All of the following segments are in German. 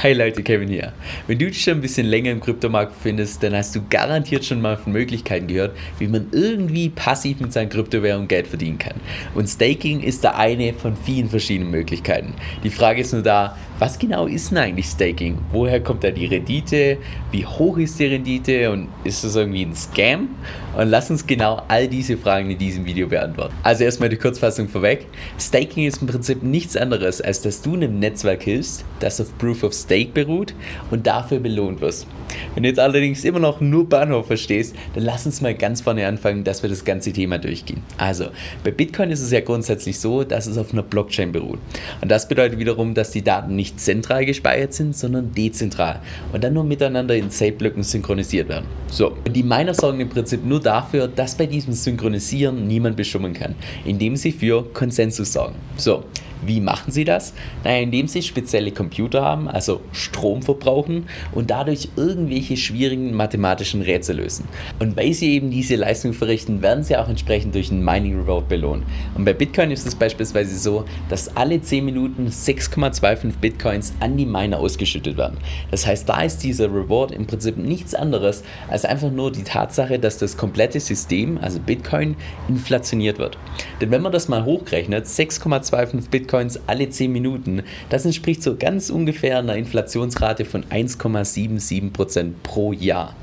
Hi Leute, Kevin hier. Wenn du dich schon ein bisschen länger im Kryptomarkt befindest, dann hast du garantiert schon mal von Möglichkeiten gehört, wie man irgendwie passiv mit seinen Kryptowährungen Geld verdienen kann. Und Staking ist da eine von vielen verschiedenen Möglichkeiten. Die Frage ist nur da, was genau ist denn eigentlich Staking? Woher kommt da die Rendite? Wie hoch ist die Rendite? Und ist das irgendwie ein Scam? Und lass uns genau all diese Fragen in diesem Video beantworten. Also erstmal die Kurzfassung vorweg. Staking ist im Prinzip nichts anderes, als dass du einem Netzwerk hilfst, das auf Proof of Stake beruht und dafür belohnt wirst. Wenn du jetzt allerdings immer noch nur Bahnhof verstehst, dann lass uns mal ganz vorne anfangen, dass wir das ganze Thema durchgehen. Also, bei Bitcoin ist es ja grundsätzlich so, dass es auf einer Blockchain beruht. Und das bedeutet wiederum, dass die Daten nicht zentral gespeichert sind, sondern dezentral und dann nur miteinander in Zeitblöcken synchronisiert werden. So, und die Miner sorgen im Prinzip nur dafür, dass bei diesem Synchronisieren niemand beschummeln kann, indem sie für Konsensus sorgen. So, wie machen sie das? Naja, indem sie spezielle Computer haben, also Strom verbrauchen und dadurch irgendwelche schwierigen mathematischen Rätsel lösen. Und weil sie eben diese Leistung verrichten, werden sie auch entsprechend durch einen Mining Reward belohnt. Und bei Bitcoin ist es beispielsweise so, dass alle 10 Minuten 6,25 Bitcoins an die Miner ausgeschüttet werden. Das heißt, da ist dieser Reward im Prinzip nichts anderes als einfach nur die Tatsache, dass das komplette System, also Bitcoin, inflationiert wird. Denn wenn man das mal hochrechnet, 6,25 Bitcoin Bitcoins alle 10 Minuten. Das entspricht so ganz ungefähr einer Inflationsrate von 1,77% pro Jahr.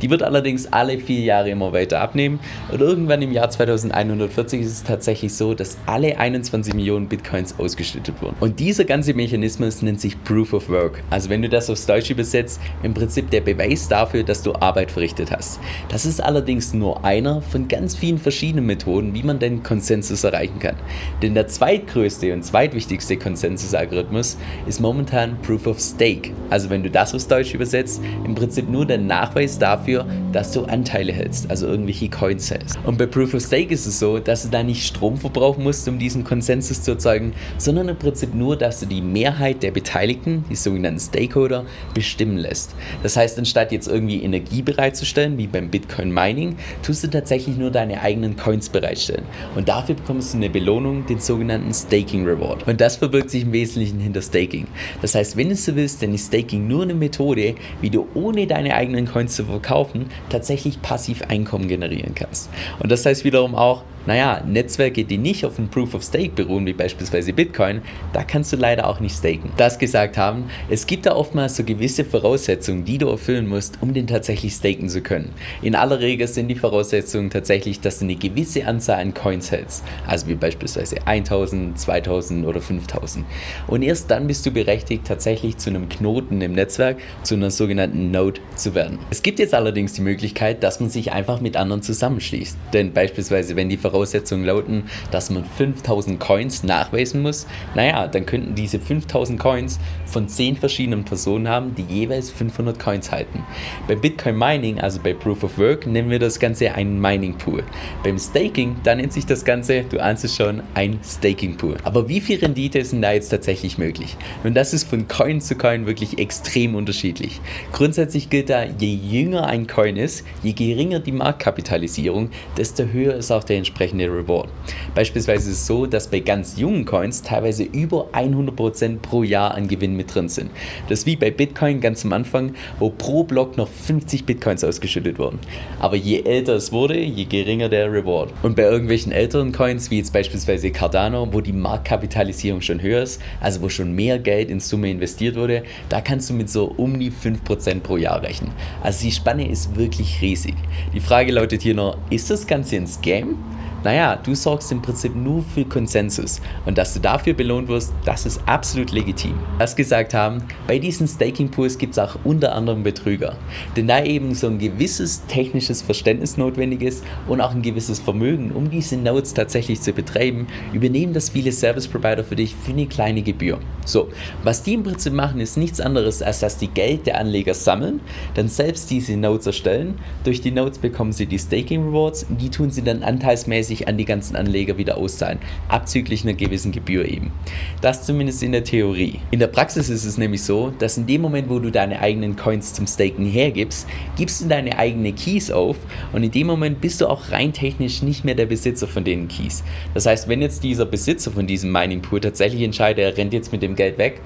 Die wird allerdings alle vier Jahre immer weiter abnehmen und irgendwann im Jahr 2140 ist es tatsächlich so, dass alle 21 Millionen Bitcoins ausgeschüttet wurden. Und dieser ganze Mechanismus nennt sich Proof of Work. Also wenn du das aufs Deutsche übersetzt, im Prinzip der Beweis dafür, dass du Arbeit verrichtet hast. Das ist allerdings nur einer von ganz vielen verschiedenen Methoden, wie man den Konsensus erreichen kann. Denn der zweitgrößte und zweitwichtigste Konsensusalgorithmus ist momentan Proof of Stake. Also wenn du das aufs Deutsch übersetzt, im Prinzip nur der Nachweis dafür, dass du Anteile hältst, also irgendwelche Coins hältst. Und bei Proof of Stake ist es so, dass du da nicht Strom verbrauchen musst, um diesen Konsensus zu erzeugen, sondern im Prinzip nur, dass du die Mehrheit der Beteiligten, die sogenannten Stakeholder, bestimmen lässt. Das heißt, anstatt jetzt irgendwie Energie bereitzustellen, wie beim Bitcoin Mining, tust du tatsächlich nur deine eigenen Coins bereitstellen. Und dafür bekommst du eine Belohnung, den sogenannten Staking Reward. Reward. Und das verbirgt sich im Wesentlichen hinter Staking. Das heißt, wenn du so willst, dann ist Staking nur eine Methode, wie du ohne deine eigenen Coins zu verkaufen tatsächlich passiv Einkommen generieren kannst. Und das heißt wiederum auch, naja, Netzwerke, die nicht auf dem Proof of Stake beruhen, wie beispielsweise Bitcoin, da kannst du leider auch nicht staken. Das gesagt haben, es gibt da oftmals so gewisse Voraussetzungen, die du erfüllen musst, um den tatsächlich staken zu können. In aller Regel sind die Voraussetzungen tatsächlich, dass du eine gewisse Anzahl an Coins hältst, also wie beispielsweise 1000, 2000 oder 5000. Und erst dann bist du berechtigt, tatsächlich zu einem Knoten im Netzwerk, zu einer sogenannten Node zu werden. Es gibt jetzt allerdings die Möglichkeit, dass man sich einfach mit anderen zusammenschließt. Denn beispielsweise, wenn die Voraussetzungen Voraussetzungen lauten, dass man 5000 Coins nachweisen muss, naja, dann könnten diese 5000 Coins von 10 verschiedenen Personen haben, die jeweils 500 Coins halten. Bei Bitcoin Mining, also bei Proof of Work, nennen wir das Ganze einen Mining Pool. Beim Staking, da nennt sich das Ganze, du ahnst es schon, ein Staking Pool. Aber wie viel Rendite ist denn da jetzt tatsächlich möglich? Und das ist von Coin zu Coin wirklich extrem unterschiedlich. Grundsätzlich gilt da, je jünger ein Coin ist, je geringer die Marktkapitalisierung, desto höher ist auch der entsprechende entsprechende Reward. Beispielsweise ist es so, dass bei ganz jungen Coins teilweise über 100% pro Jahr an Gewinn mit drin sind. Das ist wie bei Bitcoin ganz am Anfang, wo pro Block noch 50 Bitcoins ausgeschüttet wurden. Aber je älter es wurde, je geringer der Reward. Und bei irgendwelchen älteren Coins, wie jetzt beispielsweise Cardano, wo die Marktkapitalisierung schon höher ist, also wo schon mehr Geld in Summe investiert wurde, da kannst du mit so um die 5% pro Jahr rechnen. Also die Spanne ist wirklich riesig. Die Frage lautet hier noch, ist das Ganze ein Scam? Naja, du sorgst im Prinzip nur für Konsensus und dass du dafür belohnt wirst, das ist absolut legitim. Das gesagt haben, bei diesen Staking Pools gibt es auch unter anderem Betrüger, denn da eben so ein gewisses technisches Verständnis notwendig ist und auch ein gewisses Vermögen, um diese Nodes tatsächlich zu betreiben, übernehmen das viele Service Provider für dich für eine kleine Gebühr. So, was die im Prinzip machen, ist nichts anderes, als dass die Geld der Anleger sammeln, dann selbst diese Nodes erstellen. Durch die Nodes bekommen sie die Staking Rewards, die tun sie dann anteilsmäßig sich an die ganzen Anleger wieder auszahlen, abzüglich einer gewissen Gebühr eben. Das zumindest in der Theorie. In der Praxis ist es nämlich so, dass in dem Moment, wo du deine eigenen Coins zum Staken hergibst, gibst du deine eigenen Keys auf und in dem Moment bist du auch rein technisch nicht mehr der Besitzer von den Keys. Das heißt, wenn jetzt dieser Besitzer von diesem Mining Pool tatsächlich entscheidet, er rennt jetzt mit dem Geld weg,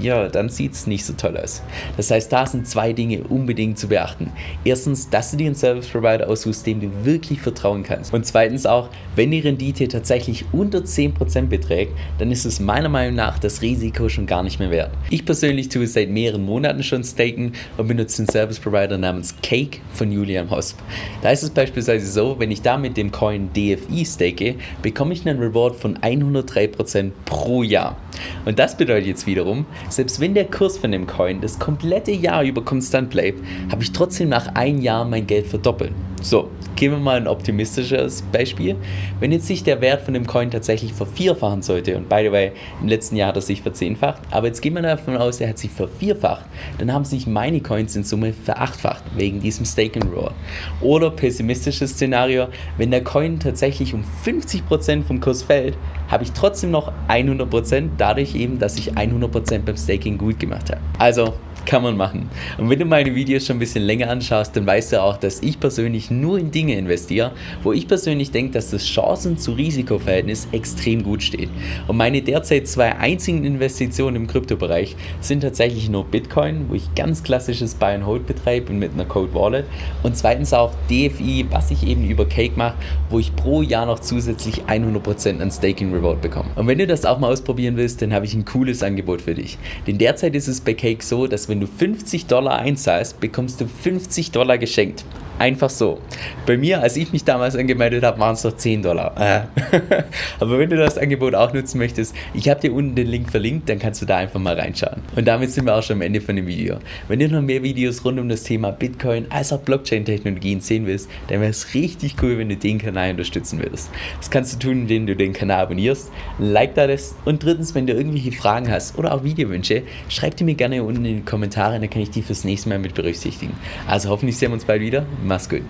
ja, dann sieht es nicht so toll aus. Das heißt, da sind zwei Dinge unbedingt zu beachten. Erstens, dass du dir einen Service Provider aussuchst, dem du wirklich vertrauen kannst. Und zweitens auch, wenn die Rendite tatsächlich unter 10% beträgt, dann ist es meiner Meinung nach das Risiko schon gar nicht mehr wert. Ich persönlich tue es seit mehreren Monaten schon staken und benutze einen Service Provider namens Cake von Julian Hosp. Da ist es beispielsweise so, wenn ich da mit dem Coin DFI stake, bekomme ich einen Reward von 103% pro Jahr. Und das bedeutet jetzt wiederum, selbst wenn der Kurs von dem Coin das komplette Jahr über konstant bleibt, habe ich trotzdem nach einem Jahr mein Geld verdoppelt. So, gehen wir mal ein optimistisches Beispiel. Wenn jetzt sich der Wert von dem Coin tatsächlich vervierfachen sollte, und by the way, im letzten Jahr hat er sich verzehnfacht, aber jetzt gehen wir davon aus, er hat sich vervierfacht, dann haben sich meine Coins in Summe verachtfacht, wegen diesem Stake and Roar. Oder pessimistisches Szenario, wenn der Coin tatsächlich um 50% vom Kurs fällt, habe ich trotzdem noch 100%, dadurch eben, dass ich 100% beim Staking gut gemacht habe. Also kann man machen. Und wenn du meine Videos schon ein bisschen länger anschaust, dann weißt du auch, dass ich persönlich nur in Dinge investiere, wo ich persönlich denke, dass das Chancen zu Risikoverhältnis extrem gut steht. Und meine derzeit zwei einzigen Investitionen im Kryptobereich sind tatsächlich nur Bitcoin, wo ich ganz klassisches Buy and Hold betreibe mit einer Code Wallet und zweitens auch DFI, was ich eben über Cake mache, wo ich pro Jahr noch zusätzlich 100% an Staking Reward bekomme. Und wenn du das auch mal ausprobieren willst, dann habe ich ein cooles Angebot für dich. Denn derzeit ist es bei Cake so, dass wenn wenn du 50 Dollar einzahlst, bekommst du 50 Dollar geschenkt. Einfach so. Bei mir, als ich mich damals angemeldet habe, waren es noch 10 Dollar. Äh. Aber wenn du das Angebot auch nutzen möchtest, ich habe dir unten den Link verlinkt, dann kannst du da einfach mal reinschauen. Und damit sind wir auch schon am Ende von dem Video. Wenn du noch mehr Videos rund um das Thema Bitcoin als auch Blockchain-Technologien sehen willst, dann wäre es richtig cool, wenn du den Kanal unterstützen würdest. Das kannst du tun, indem du den Kanal abonnierst, ein Like da lässt und drittens, wenn du irgendwelche Fragen hast oder auch Videowünsche, schreib die mir gerne unten in die Kommentare, dann kann ich die fürs nächste Mal mit berücksichtigen. Also hoffentlich sehen wir uns bald wieder. Mach's gut.